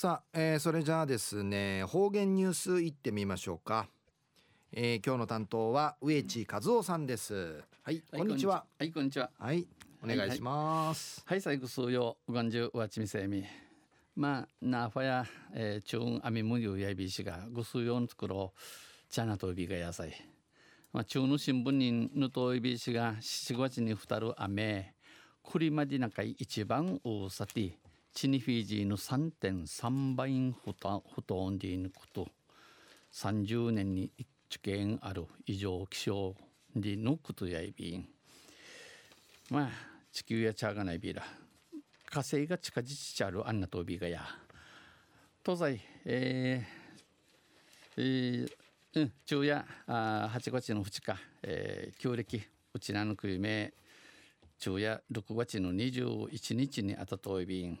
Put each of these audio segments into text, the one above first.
さあ、えー、それじゃあですね方言ニュースいってみましょうか、えー、今日の担当は植地和夫さんです。はい、こんにちは。は。いこんにちは。はいお願いします、はい、はい、最後数曜うがんじゅうわちみせみ。まあなファや、えー、中運あみむゆやびしがぐすよん作ろ。うチャナとびが野菜まあ中の新聞にぬといびしが7月にふたる雨。クリマディナカイ一番うさてチニフィジーの3.3倍ほとほとんでいぬこと30年に一件ある異常気象でのことやいびん。まあ地球やちゃがないびら火星が近づちちゃるあんなとびがや。東西えー、えー、うん昼夜あ8月の2日、えー、旧暦うちなのくゆめ昼夜6月の21日にあたといびん。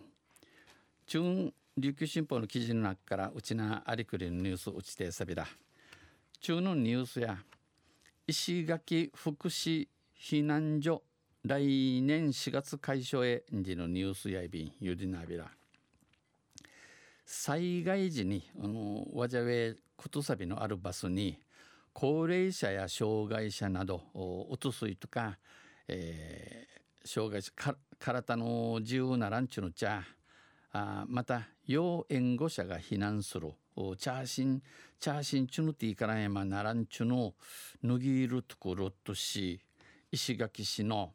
中琉球新報の記事の中からうちなありくりのニュースうちてさびら中のニュースや石垣福祉避難所来年4月開所へでのニュースやいびんゆりなびら。災害時にあのわじゃべことさびのあるバスに高齢者や障害者などうつすいとか、えー、障害者か体の自由なランチの茶あまた要援護者が避難する。チャーシンチャーシンチュヌティからやまならんちゅの脱ぎるところとし石垣市の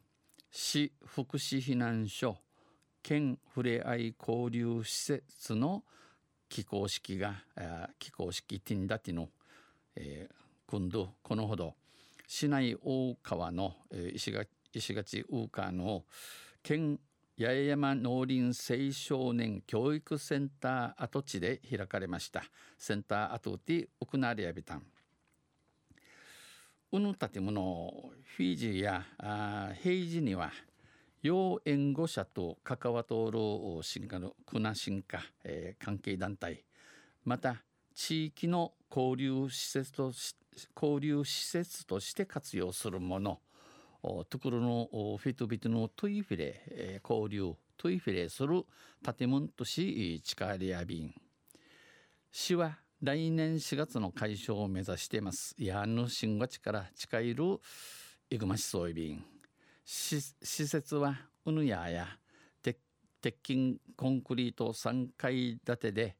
市福祉避難所県ふれあい交流施設の起工式が起工式ティンダティの、えー、今度このほど市内大川の、えー、石垣石垣大川の県八重山農林青少年教育センター跡地で開かれました。センター跡地奥成やびたんうぬ建物フィジーやあ平時には要援護者と関わとおる進化のクナ進化、えー、関係団体。また地域の交流施設とし交流施設として活用するもの。ところのフィトビトのトイフィレ、交流トイフィレする建物とし近リアビン市は来年4月の解消を目指しています。やぬ新月から近いるイグマシソイビン施設はうぬやや鉄筋コンクリート3階建てで、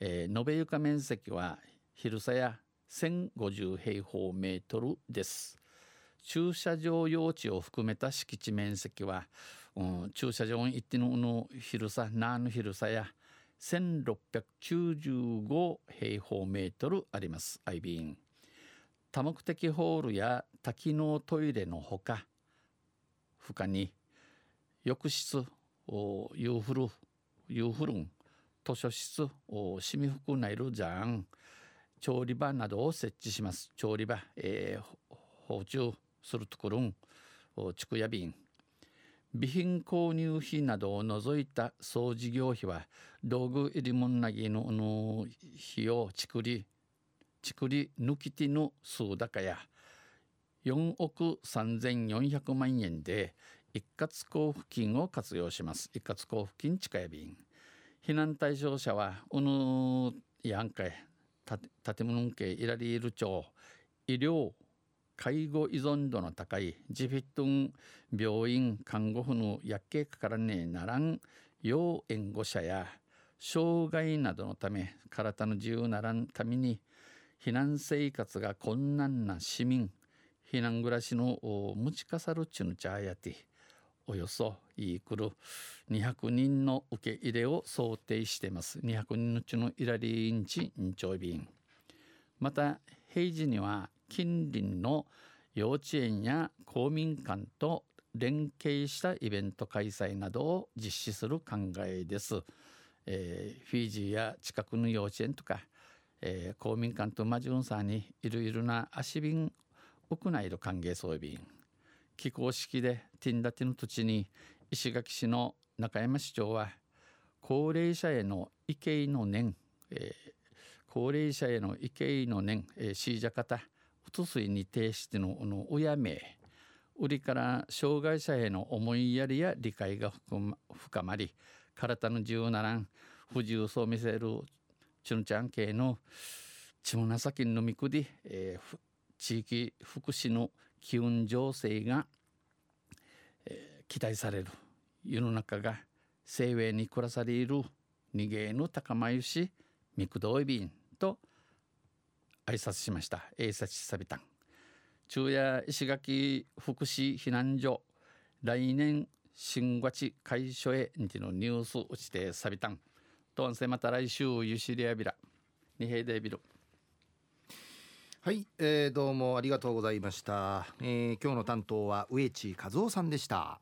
えー、延べ床面積は広さや1050平方メートルです。駐車場用地を含めた敷地面積は、うん、駐車場一定の広さ何の広さや1695平方メートルありますアイビーン多目的ホールや多機能トイレのほか他に浴室ユーフルユーフルン図書室シミフクナイルジャン調理場などを設置します。調理場、えー、包丁するところん畜屋便備品購入費などを除いた総事業費は道具入りもんなぎのの費用ちくりちくり抜き手の数高や4億3400万円で一括交付金を活用します。一括交付金近い便避難対象者はうぬやんかい建物系イラリール町医療介護依存度の高いジフィットン病院看護婦の薬系かからねえならん要援護者や障害などのため体の自由ならんために避難生活が困難な市民避難暮らしの持ちかさるちゅぬちゃやておよそいくる200人の受け入れを想定してます。200人のうちのイラリーンチンチョイビンまた平時には近隣の幼稚園や公民館と連携したイベント開催などを実施する考えです。えー、フィジーや近くの幼稚園とか、えー、公民館とマジュンサーにいろいろな足便屋内の歓迎装備便気候式でティンダティの土地に石垣市の中山市長は高齢者への意見の念、えー、高齢者への意見の念、えー、シージャ方不水に呈してのの親名売りから障害者への思いやりや理解が深まり体の自由ならん不自由そう見せるチュンちゃん系のちむなさきのみくで、えー、地域福祉の機運情勢が、えー、期待される。世の中が生命に暮らされる逃げの高まゆしみくどいびんと挨拶しました。挨拶さびたん。昼夜石垣福祉避難所。来年新月解消へのニュース打ちてさびたん。とんせまた来週ゆしりやびら。にへいでびるはい、えー、どうもありがとうございました、えー、今日の担当は植地和夫さんでした。